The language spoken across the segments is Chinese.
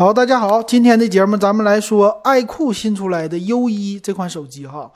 好，大家好，今天的节目咱们来说爱酷新出来的 U 一这款手机哈。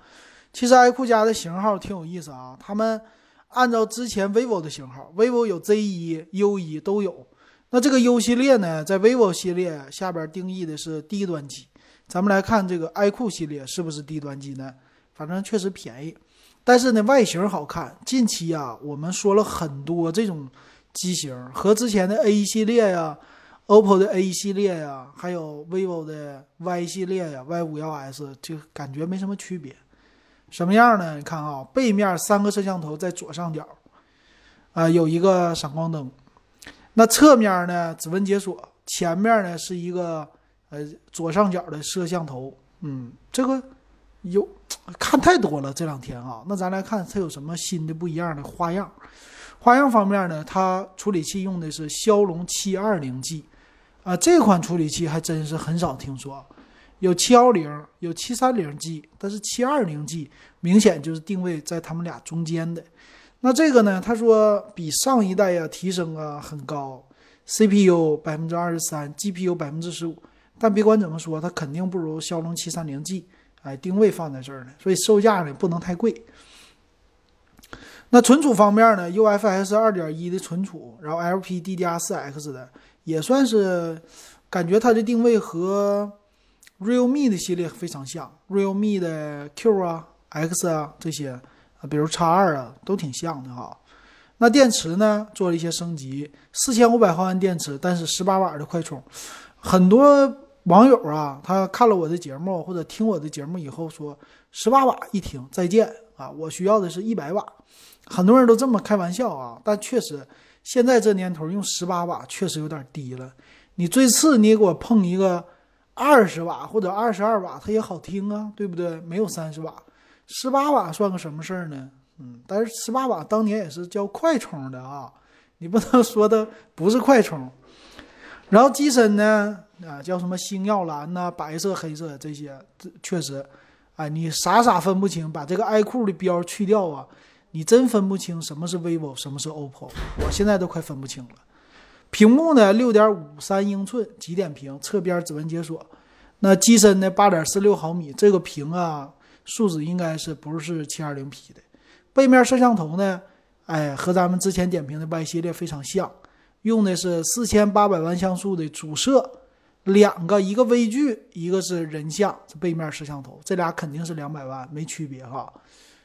其实爱酷家的型号挺有意思啊，他们按照之前 vivo 的型号，vivo 有 Z 一、U 一都有。那这个 U 系列呢，在 vivo 系列下边定义的是低端机。咱们来看这个爱酷系列是不是低端机呢？反正确实便宜，但是呢外形好看。近期啊，我们说了很多这种机型和之前的 A 系列呀。OPPO 的 A 系列呀，还有 vivo 的 Y 系列呀，Y 五幺 S 就感觉没什么区别。什么样呢？你看啊，背面三个摄像头在左上角，啊，有一个闪光灯。那侧面呢，指纹解锁。前面呢是一个呃左上角的摄像头。嗯，这个有看太多了这两天啊。那咱来看它有什么新的不一样的花样。花样方面呢，它处理器用的是骁龙七二零 G。啊，这款处理器还真是很少听说，有七幺零，有七三零 G，但是七二零 G 明显就是定位在他们俩中间的。那这个呢？他说比上一代呀提升啊很高，CPU 百分之二十三，GPU 百分之十五，但别管怎么说，它肯定不如骁龙七三零 G。哎，定位放在这儿呢，所以售价呢不能太贵。那存储方面呢？UFS 二点一的存储，然后 LPDDR4X 的。也算是感觉它的定位和 Realme 的系列非常像，Realme 的 Q 啊、X 啊这些啊，比如 X 二啊，都挺像的哈。那电池呢，做了一些升级，四千五百毫安电池，但是十八瓦的快充。很多网友啊，他看了我的节目或者听我的节目以后说，十八瓦一听再见啊，我需要的是一百瓦。很多人都这么开玩笑啊，但确实。现在这年头用十八瓦确实有点低了，你最次你给我碰一个二十瓦或者二十二瓦，它也好听啊，对不对？没有三十瓦，十八瓦算个什么事儿呢？嗯，但是十八瓦当年也是叫快充的啊，你不能说它不是快充。然后机身呢，啊，叫什么星耀蓝呐，白色、黑色这些，这确实，哎，你傻傻分不清，把这个爱酷的标去掉啊。你真分不清什么是 vivo，什么是 oppo，我现在都快分不清了。屏幕呢，六点五三英寸极点屏，侧边指纹解锁。那机身呢，八点四六毫米，这个屏啊，素质应该是不是七二零 P 的。背面摄像头呢，哎，和咱们之前点评的 Y 系列非常像，用的是四千八百万像素的主摄，两个，一个微距，一个是人像，这背面摄像头，这俩肯定是两百万，没区别哈。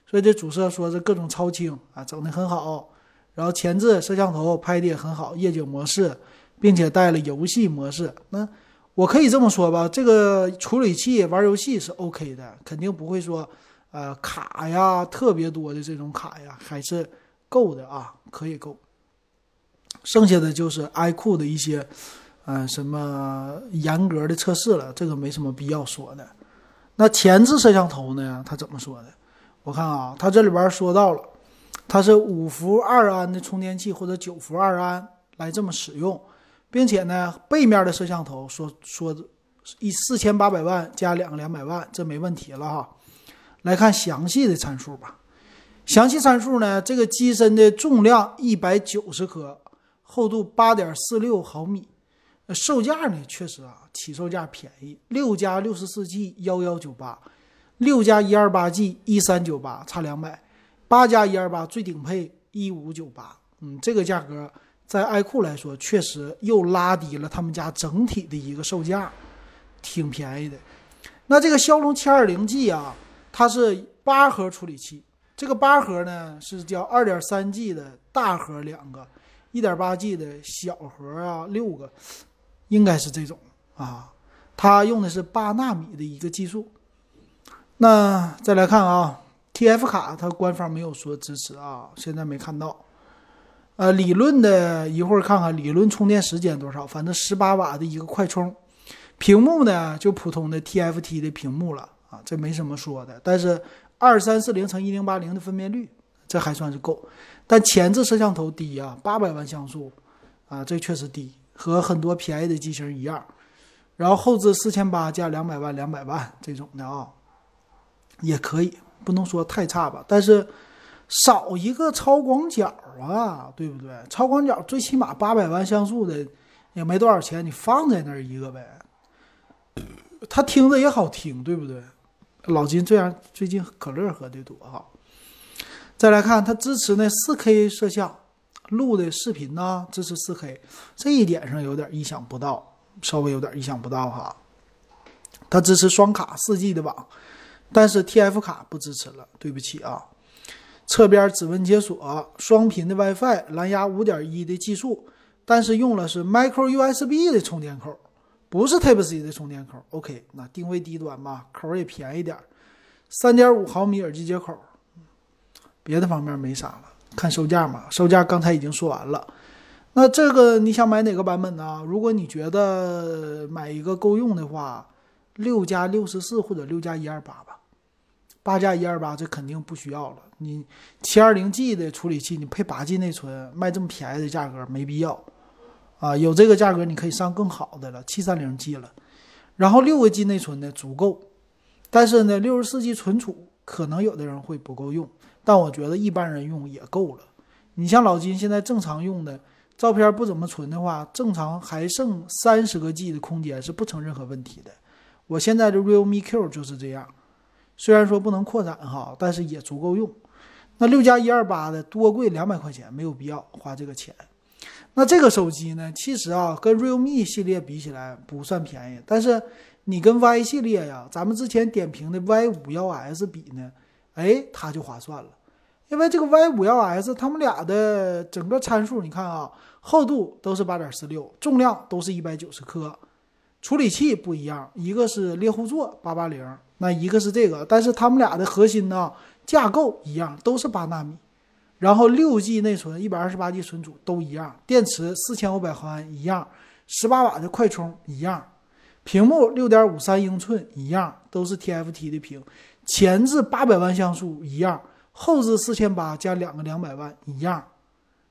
所以这主摄说是各种超清啊，整的很好。然后前置摄像头拍的也很好，夜景模式，并且带了游戏模式。那我可以这么说吧，这个处理器玩游戏是 OK 的，肯定不会说呃卡呀特别多的这种卡呀，还是够的啊，可以够。剩下的就是 iQOO 的一些嗯什么严格的测试了，这个没什么必要说的。那前置摄像头呢？他怎么说的？我看啊，它这里边说到了，它是五伏二安的充电器或者九伏二安来这么使用，并且呢，背面的摄像头说说一四千八百万加两个两百万，这没问题了哈。来看详细的参数吧，详细参数呢，这个机身的重量一百九十克，厚度八点四六毫米，售价呢确实啊，起售价便宜，六加六十四 G 幺幺九八。六加一二八 G 一三九八差两百，八加一二八最顶配一五九八，嗯，这个价格在爱酷来说确实又拉低了他们家整体的一个售价，挺便宜的。那这个骁龙七二零 G 啊，它是八核处理器，这个八核呢是叫二点三 G 的大核两个，一点八 G 的小核啊六个，应该是这种啊，它用的是八纳米的一个技术。那再来看啊，TF 卡它官方没有说支持啊，现在没看到。呃，理论的一会儿看看理论充电时间多少，反正十八瓦的一个快充。屏幕呢就普通的 TFT 的屏幕了啊，这没什么说的。但是二三四零乘一零八零的分辨率，这还算是够。但前置摄像头低啊，八百万像素啊，这确实低，和很多便宜的机型一样。然后后置四千八加两百万两百万这种的啊。也可以，不能说太差吧，但是少一个超广角啊，对不对？超广角最起码八百万像素的也没多少钱，你放在那儿一个呗，它听着也好听，对不对？老金这样最近可乐喝的多哈。再来看，它支持那四 K 摄像，录的视频呢支持四 K，这一点上有点意想不到，稍微有点意想不到哈。它支持双卡四 G 的网，但是 TF 卡不支持了，对不起啊。侧边指纹解锁，双频的 WiFi，蓝牙5.1的技术，但是用了是 Micro USB 的充电口，不是 Type C 的充电口。OK，那定位低端嘛，口也便宜点，3.5毫米耳机接口，别的方面没啥了。看售价嘛，售价刚才已经说完了。那这个你想买哪个版本呢？如果你觉得买一个够用的话，六加六十四或者六加一二八吧。八加一二八，这肯定不需要了。你七二零 G 的处理器，你配八 G 内存，卖这么便宜的价格没必要啊！有这个价格，你可以上更好的了，七三零 G 了。然后六个 G 内存呢足够，但是呢，六十四 G 存储可能有的人会不够用，但我觉得一般人用也够了。你像老金现在正常用的照片不怎么存的话，正常还剩三十个 G 的空间是不成任何问题的。我现在的 Realme Q 就是这样。虽然说不能扩展哈，但是也足够用。那六加一二八的多贵两百块钱，没有必要花这个钱。那这个手机呢，其实啊，跟 Realme 系列比起来不算便宜，但是你跟 Y 系列呀，咱们之前点评的 Y 五幺 S 比呢，哎，它就划算了。因为这个 Y 五幺 S，它们俩的整个参数，你看啊，厚度都是八点四六，重量都是一百九十克，处理器不一样，一个是猎户座八八零。那一个是这个，但是他们俩的核心呢架构一样，都是八纳米，然后六 G 内存，一百二十八 G 存储都一样，电池四千五百毫安一样，十八瓦的快充一样，屏幕六点五三英寸一样，都是 TFT 的屏，前置八百万像素一样，后置四千八加两个两百万一样，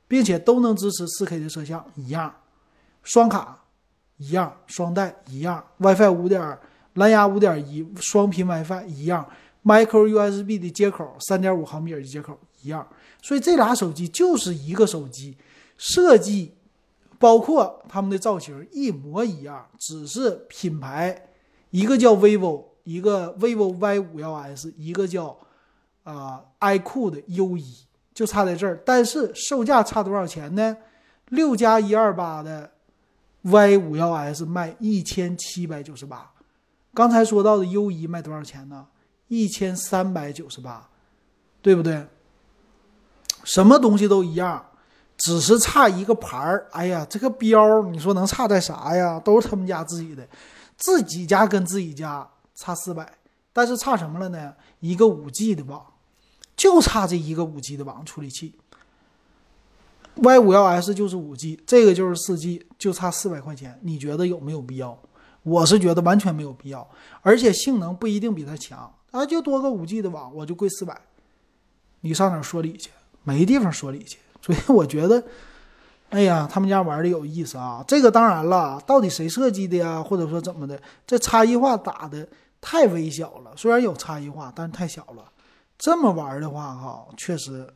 并且都能支持四 K 的摄像一样，双卡一样，双待一样，WiFi 五点。蓝牙五点一双频 WiFi 一样，Micro USB 的接口，三点五毫米耳机接口一样，所以这俩手机就是一个手机，设计包括他们的造型一模一样，只是品牌一个叫 vivo，一个 vivo Y 五幺 S，一个叫啊 iQOO 的 U 一，就差在这儿。但是售价差多少钱呢？六加一二八的 Y 五幺 S 卖一千七百九十八。刚才说到的 U 一卖多少钱呢？一千三百九十八，对不对？什么东西都一样，只是差一个牌儿。哎呀，这个标你说能差在啥呀？都是他们家自己的，自己家跟自己家差四百，但是差什么了呢？一个五 G 的网，就差这一个五 G 的网处理器。Y 五幺 S 就是五 G，这个就是四 G，就差四百块钱，你觉得有没有必要？我是觉得完全没有必要，而且性能不一定比它强啊，就多个五 G 的网，我就贵四百。你上哪说理去？没地方说理去。所以我觉得，哎呀，他们家玩的有意思啊。这个当然了，到底谁设计的呀？或者说怎么的？这差异化打的太微小了。虽然有差异化，但是太小了。这么玩的话，哈，确实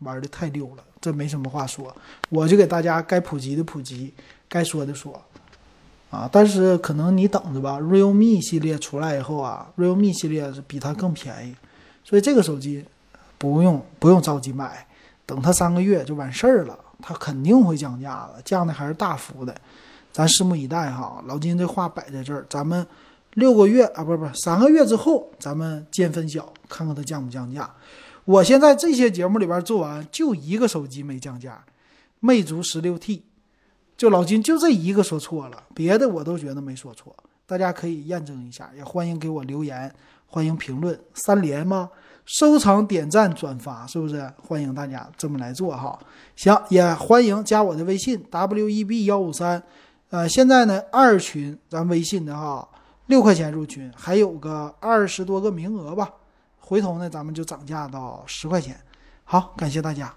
玩的太溜了。这没什么话说，我就给大家该普及的普及，该说的说。啊，但是可能你等着吧，Realme 系列出来以后啊，Realme 系列是比它更便宜，所以这个手机不用不用着急买，等它三个月就完事儿了，它肯定会降价的，降的还是大幅的，咱拭目以待哈。老金这话摆在这儿，咱们六个月啊，不是不是，三个月之后咱们见分晓，看看它降不降价。我现在这些节目里边做完，就一个手机没降价，魅族十六 T。就老金就这一个说错了，别的我都觉得没说错，大家可以验证一下，也欢迎给我留言，欢迎评论三连吗？收藏、点赞、转发，是不是？欢迎大家这么来做哈。行，也欢迎加我的微信 w e b 幺五三，呃，现在呢二群咱微信的哈，六块钱入群，还有个二十多个名额吧，回头呢咱们就涨价到十块钱。好，感谢大家。